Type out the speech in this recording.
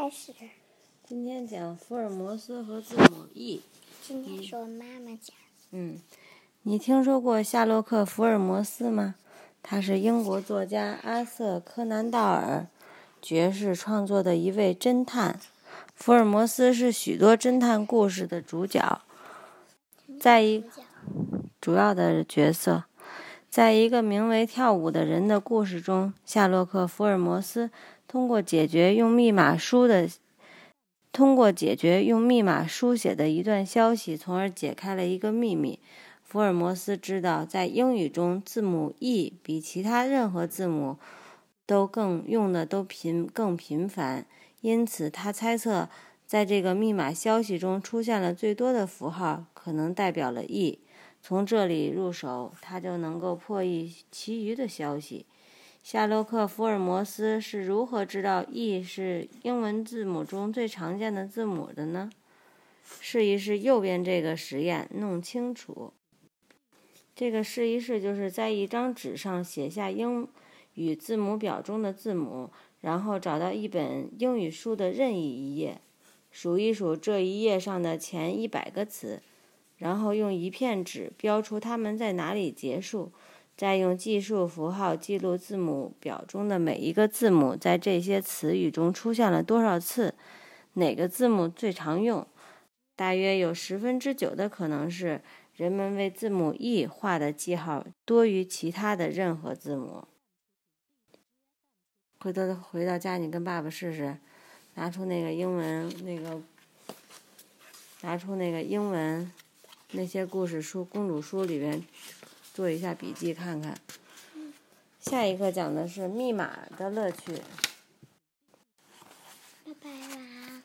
开始。今天讲福尔摩斯和字母 E。今天是我妈妈讲。嗯，你听说过夏洛克·福尔摩斯吗？他是英国作家阿瑟·柯南道尔爵士创作的一位侦探。福尔摩斯是许多侦探故事的主角，在一主要的角色，在一个名为跳舞的人的故事中，夏洛克·福尔摩斯通过解决用密码书的。通过解决用密码书写的一段消息，从而解开了一个秘密。福尔摩斯知道，在英语中，字母 E 比其他任何字母都更用的都频更频繁，因此他猜测，在这个密码消息中出现了最多的符号，可能代表了 E。从这里入手，他就能够破译其余的消息。夏洛克·福尔摩斯是如何知道 E 是英文字母中最常见的字母的呢？试一试右边这个实验，弄清楚。这个试一试就是在一张纸上写下英语字母表中的字母，然后找到一本英语书的任意一页，数一数这一页上的前一百个词，然后用一片纸标出它们在哪里结束。再用计数符号记录字母表中的每一个字母在这些词语中出现了多少次，哪个字母最常用？大约有十分之九的可能是人们为字母 E 画的记号多于其他的任何字母。回头回到家，你跟爸爸试试，拿出那个英文那个，拿出那个英文那些故事书、公主书里边。做一下笔记看看。下一课讲的是密码的乐趣。拜拜啦。